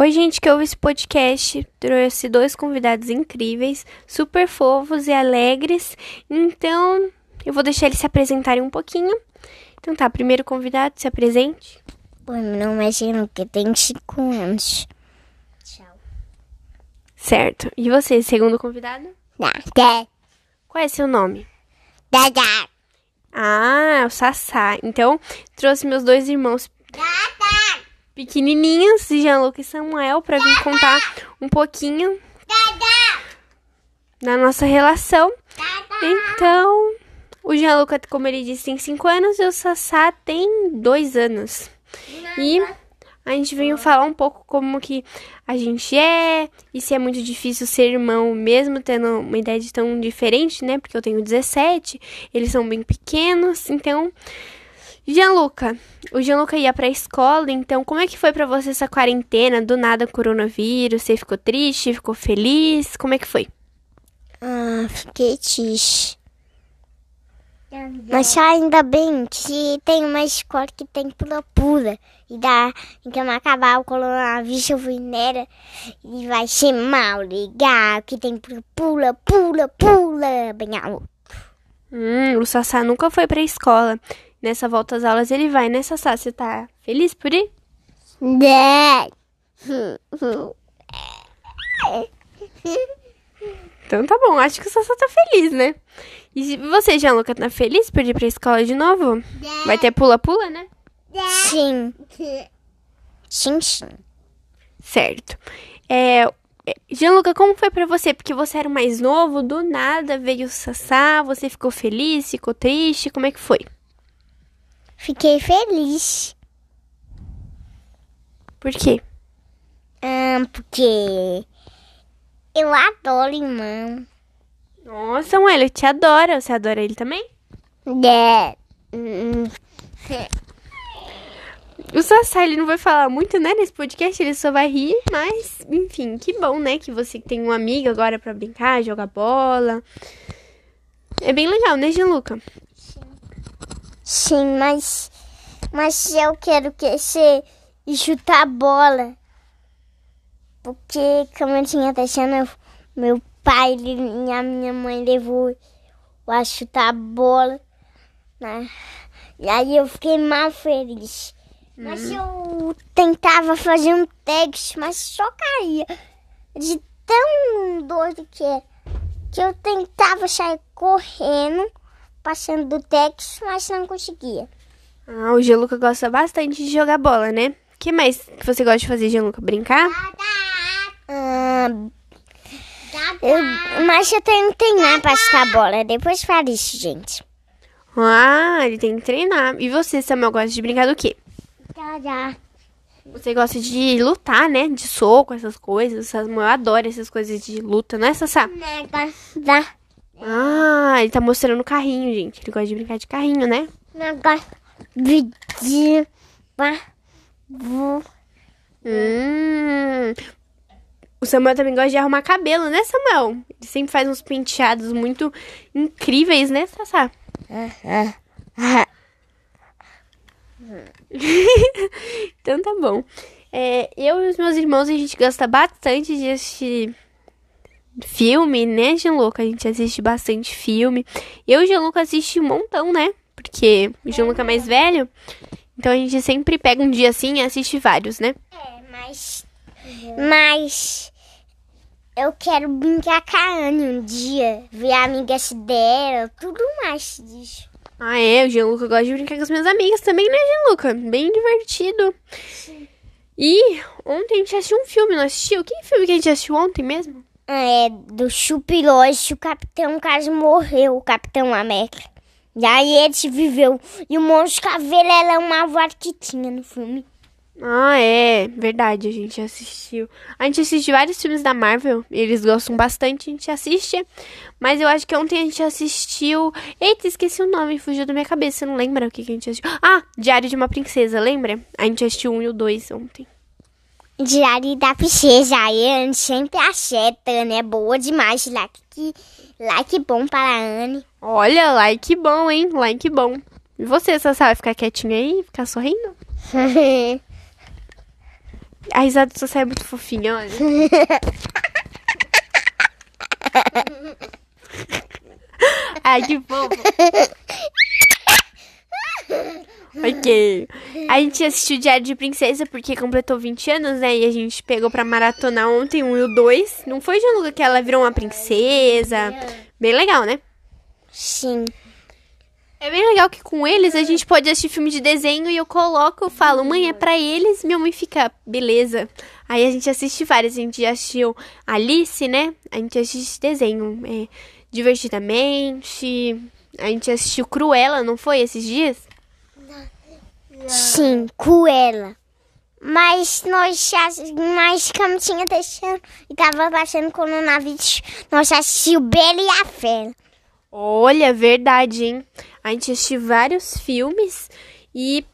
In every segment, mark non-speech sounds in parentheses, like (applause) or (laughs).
Oi, gente que ouve esse podcast. Trouxe dois convidados incríveis, super fofos e alegres. Então, eu vou deixar eles se apresentarem um pouquinho. Então tá, primeiro convidado, se apresente. Oi, meu nome é Gianluca, tenho 5 anos. Tchau. Certo. E você, segundo convidado? Dada. Qual é seu nome? Dada. Ah, o Sassá. Então, trouxe meus dois irmãos Dada. Pequenininhos, Gianluca e Samuel, para vir contar um pouquinho da nossa relação. Então, o Gianluca, como ele disse, tem 5 anos e o Sassá tem 2 anos. E a gente veio falar um pouco como que a gente é e se é muito difícil ser irmão, mesmo tendo uma idade tão diferente, né? Porque eu tenho 17, eles são bem pequenos. Então, Gianluca, o Gianluca ia pra escola, então como é que foi pra você essa quarentena? Do nada, coronavírus, você ficou triste, ficou feliz? Como é que foi? Ah, fiquei triste. Mas só ainda bem que tem uma escola que tem pula-pula. E dá, então acabar o coronavírus, eu fui nela e vai ser mal, legal. Que tem pula, pula, pula, bem alto. Hum, o Sassá nunca foi pra escola. Nessa volta às aulas ele vai, né, Sassá? Você tá feliz por ir? Então tá bom, acho que o Sassá tá feliz, né? E você, Gianluca, tá feliz por ir pra escola de novo? Vai ter pula-pula, né? Sim. Sim, sim. Certo. É, é, Gianluca, como foi pra você? Porque você era o mais novo, do nada veio o Sassá, você ficou feliz, ficou triste, como é que foi? Fiquei feliz. Por quê? Ah, porque eu adoro limão. Nossa, Samuel, eu te adoro. Você adora ele também? É. O Sassá, ele não vai falar muito, né, nesse podcast, ele só vai rir, mas, enfim, que bom, né, que você tem um amigo agora pra brincar, jogar bola. É bem legal, né, Gianluca? Sim, mas. Mas eu quero crescer e chutar bola. Porque, como eu tinha deixando, meu pai e a minha mãe levou eu a chutar bola. Né? E aí eu fiquei mal feliz. Mas eu tentava fazer um texto, mas só caía. De tão doido que é. Que eu tentava sair correndo, passando do texto, mas não conseguia. Ah, o Gianluca gosta bastante de jogar bola, né? O que mais você gosta de fazer, Gianluca? Brincar? Ah, eu, mas eu tenho que treinar pra chutar bola. Depois fala isso, gente. Ah, ele tem que treinar. E você, Samuel, gosta de brincar do quê? Você gosta de lutar, né? De soco, essas coisas. O Samuel adora essas coisas de luta, não é, Sassá? Dá. Ah, ele tá mostrando o carrinho, gente. Ele gosta de brincar de carrinho, né? Vu. Hum. O Samuel também gosta de arrumar cabelo, né, Samuel? Ele sempre faz uns penteados muito incríveis, né, Sassá? (laughs) Então tá bom. É, eu e os meus irmãos, a gente gosta bastante de assistir filme, né, Gianluca? A gente assiste bastante filme. Eu e o Gianluca assiste um montão, né? Porque o Gianluca é mais velho. Então a gente sempre pega um dia assim e assiste vários, né? É, mas. Mas. Eu quero brincar com a Anne um dia. Ver a amiga dela, tudo mais disso. Ah, é, o Gianluca gosta de brincar com as minhas amigas também, né, Gianluca? Bem divertido. E ontem a gente assistiu um filme, não assistiu? Que filme que a gente assistiu ontem mesmo? É, do Chupiroche, o Capitão quase morreu, o Capitão América. E aí ele viveu. E o Monstro Caveira é uma voz que tinha no filme. Ah, é, verdade, a gente assistiu. A gente assiste vários filmes da Marvel, eles gostam bastante, a gente assiste. Mas eu acho que ontem a gente assistiu. Eita, esqueci o nome, fugiu da minha cabeça, não lembra o que, que a gente assistiu? Ah, Diário de uma Princesa, lembra? A gente assistiu um e o dois ontem. Diário da Princesa, Anne sempre acerta, né? Boa demais. Like, like bom para a Anne. Olha, like bom, hein? Like bom. E você, Sassá, vai ficar quietinha aí, ficar sorrindo? (laughs) A risada do Sassá é muito fofinha, olha. (laughs) Ai, que fofo. (laughs) Ok. A gente assistiu Diário de Princesa porque completou 20 anos, né? E a gente pegou pra maratonar ontem um e o dois. Não foi, Gianluca, que ela virou uma princesa? Bem legal, né? Sim. É bem legal que com eles a gente pode assistir filme de desenho e eu coloco, eu falo, mãe, é pra eles, minha mãe fica, beleza. Aí a gente assiste vários, a gente assistiu Alice, né? A gente assiste desenho, é, divertidamente. A gente assistiu Cruella, não foi, esses dias? Sim, Cruella. Mas nós, ficamos tinha deixando e tava baixando coronavírus. Nós assistimos Bela e a Fera. Olha, verdade, hein? A gente assistiu vários filmes e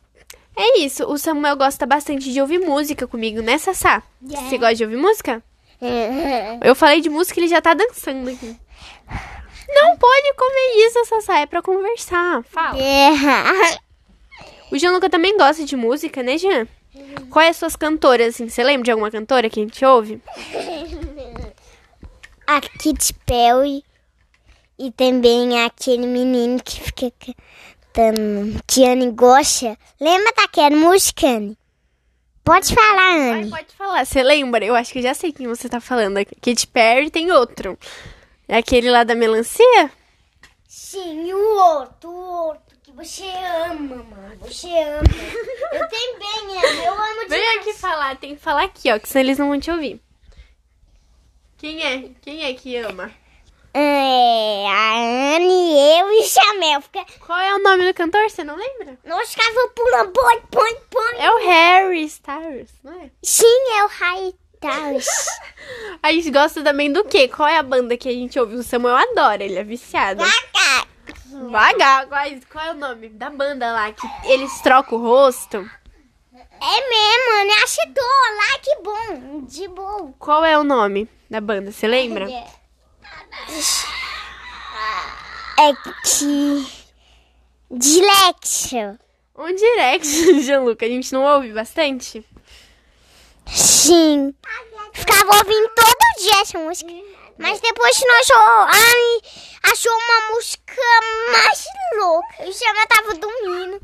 é isso. O Samuel gosta bastante de ouvir música comigo, né, Sassá? Yeah. Você gosta de ouvir música? (laughs) Eu falei de música e ele já tá dançando aqui. Não pode comer isso, Sassá. É pra conversar. Fala. É. (laughs) O Gianluca também gosta de música, né, Jean? Qual é as suas cantoras, assim? Você lembra de alguma cantora que a gente ouve? (laughs) A Katy Perry e também aquele menino que fica cantando Tiane Gosta. Lembra daquela música, Anne? Pode falar, Ai, Anne. pode falar. Você lembra? Eu acho que já sei quem você tá falando. Katy Perry tem outro. É aquele lá da melancia? Sim, o outro, o outro você ama, mano. Você ama. Eu também amo, eu amo Vem aqui falar. Tem que falar aqui, ó. Que senão eles não vão te ouvir. Quem é? Quem é que ama? É, a Anne, eu e. Fica... Qual é o nome do cantor? Você não lembra? Nós ficava pulando, põe, põe, põe. É o Harry Styles, não é? Sim, é o High Towers. (laughs) A gente gosta também do quê? Qual é a banda que a gente ouve? O Samuel adora, ele é viciado. Vagar, qual, é- qual é o nome da banda lá? Que eles trocam o rosto? É mesmo, Anne. Acertou lá, que bom. De boa. Qual é o nome da banda? Você lembra? É que... Dilexio. Um direct, (laughs) Gianluca. A gente não ouve bastante? Sim. Ficava ouvindo todo dia essa música. Mas depois nós achou, ai, achou uma música mais louca. O Chama tava dormindo.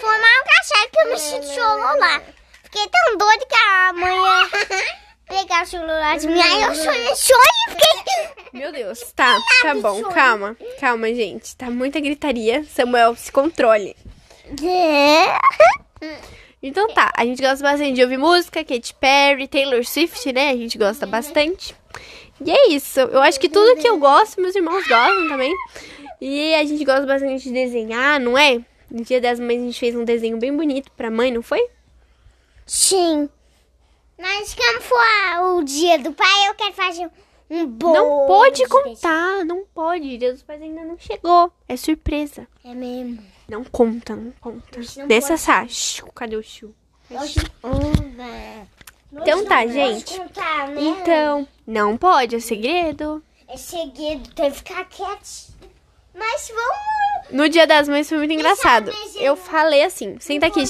Foi mais engraçado que eu me senti lá. Fiquei tão doida que a mãe ia pegar o celular de mim. Aí eu sonhei e fiquei... Meu Deus, tá, tá bom, calma, calma, gente. Tá muita gritaria. Samuel, se controle. Então tá, a gente gosta bastante de ouvir música, Katy Perry, Taylor Swift, né? A gente gosta bastante. E é isso. Eu acho que tudo que eu gosto, meus irmãos gostam também. E a gente gosta bastante de desenhar, não é? No dia das mães a gente fez um desenho bem bonito pra mãe, não foi? Sim. Mas como for o dia do pai, eu quero fazer um bolo. Não pode de contar, não pode. Dia dos pais ainda não chegou. É surpresa. É mesmo. Não conta, não conta. não Nessa. Sá. Cadê o Chu? Então Então tá, gente. Contar, né? Então, não pode, é segredo. É segredo, tem que ficar quieto. Mas vamos. No dia das mães foi muito engraçado. Eu falei assim, senta aqui,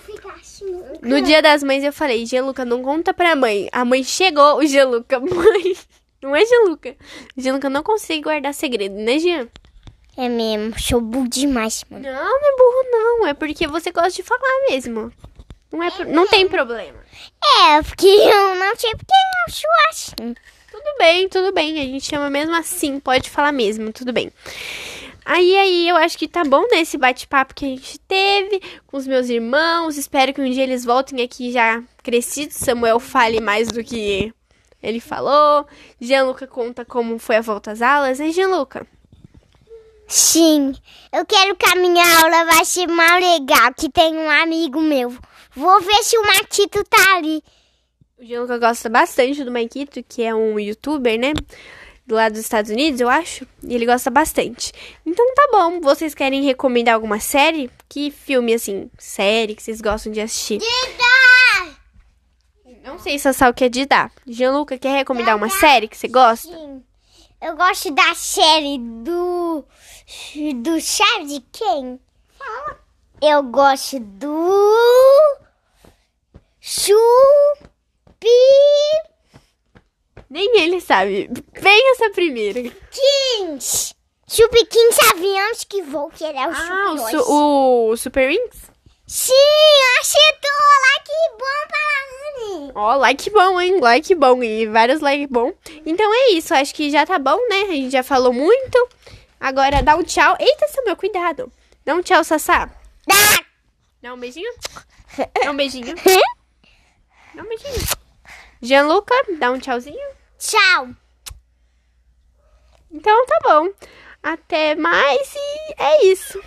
ficar assim. No dia das mães eu falei, Gianluca, não conta pra mãe. A mãe chegou, o Gianluca, (laughs) mãe. Não é Gianluca. Gianluca não consegue guardar segredo, né, Gian? É mesmo, sou burro demais, mano. Não, não é burro, não. É porque você gosta de falar mesmo. Não, é, pro- não tem problema. É, porque eu não sei porque eu sou assim. Tudo bem, tudo bem. A gente chama mesmo assim, pode falar mesmo, tudo bem. Aí, aí, eu acho que tá bom nesse bate-papo que a gente teve com os meus irmãos. Espero que um dia eles voltem aqui já crescidos. Samuel fale mais do que ele falou. Gianluca conta como foi a volta às aulas, né, Gianluca? Sim, eu quero que a minha aula vai ser mais legal, que tem um amigo meu. Vou ver se o Matito tá ali. O Gianluca gosta bastante do Maikito, que é um youtuber, né? Do lado dos Estados Unidos, eu acho. E ele gosta bastante. Então tá bom. Vocês querem recomendar alguma série? Que filme, assim, série que vocês gostam de assistir? Não sei se a Sal quer de dar. Gianluca, quer recomendar uma série que você gosta? Sim. Eu gosto da série do. Do Chave de quem? Eu gosto do. Chupi. Nem ele sabe. Vem essa primeira. Kings. Chupi 15 aviões que vou querer o super Chupi Ah, o, o Super Wings? Sim, acertou! Like bom para Anne! Ó, oh, like bom, hein? Like bom e vários like bom. Então é isso, acho que já tá bom, né? A gente já falou muito. Agora dá um tchau. Eita, Samuel, cuidado. Dá um tchau, Sassá. Dá! Dá um beijinho? Dá um beijinho. Dá um beijinho. Gianluca, dá um tchauzinho. Tchau! Então tá bom. Até mais e é isso.